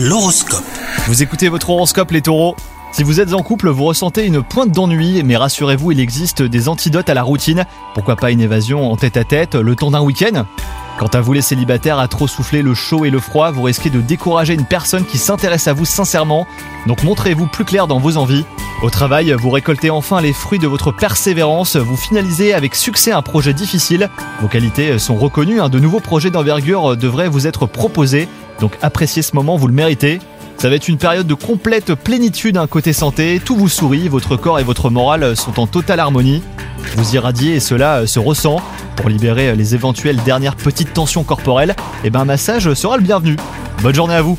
L'horoscope. Vous écoutez votre horoscope les taureaux Si vous êtes en couple, vous ressentez une pointe d'ennui, mais rassurez-vous, il existe des antidotes à la routine. Pourquoi pas une évasion en tête à tête, le temps d'un week-end? Quant à vous les célibataires, à trop souffler le chaud et le froid, vous risquez de décourager une personne qui s'intéresse à vous sincèrement, donc montrez-vous plus clair dans vos envies. Au travail, vous récoltez enfin les fruits de votre persévérance, vous finalisez avec succès un projet difficile, vos qualités sont reconnues, de nouveaux projets d'envergure devraient vous être proposés, donc appréciez ce moment, vous le méritez. Ça va être une période de complète plénitude un côté santé, tout vous sourit, votre corps et votre morale sont en totale harmonie. Vous irradiez et cela se ressent. Pour libérer les éventuelles dernières petites tensions corporelles, et ben un massage sera le bienvenu. Bonne journée à vous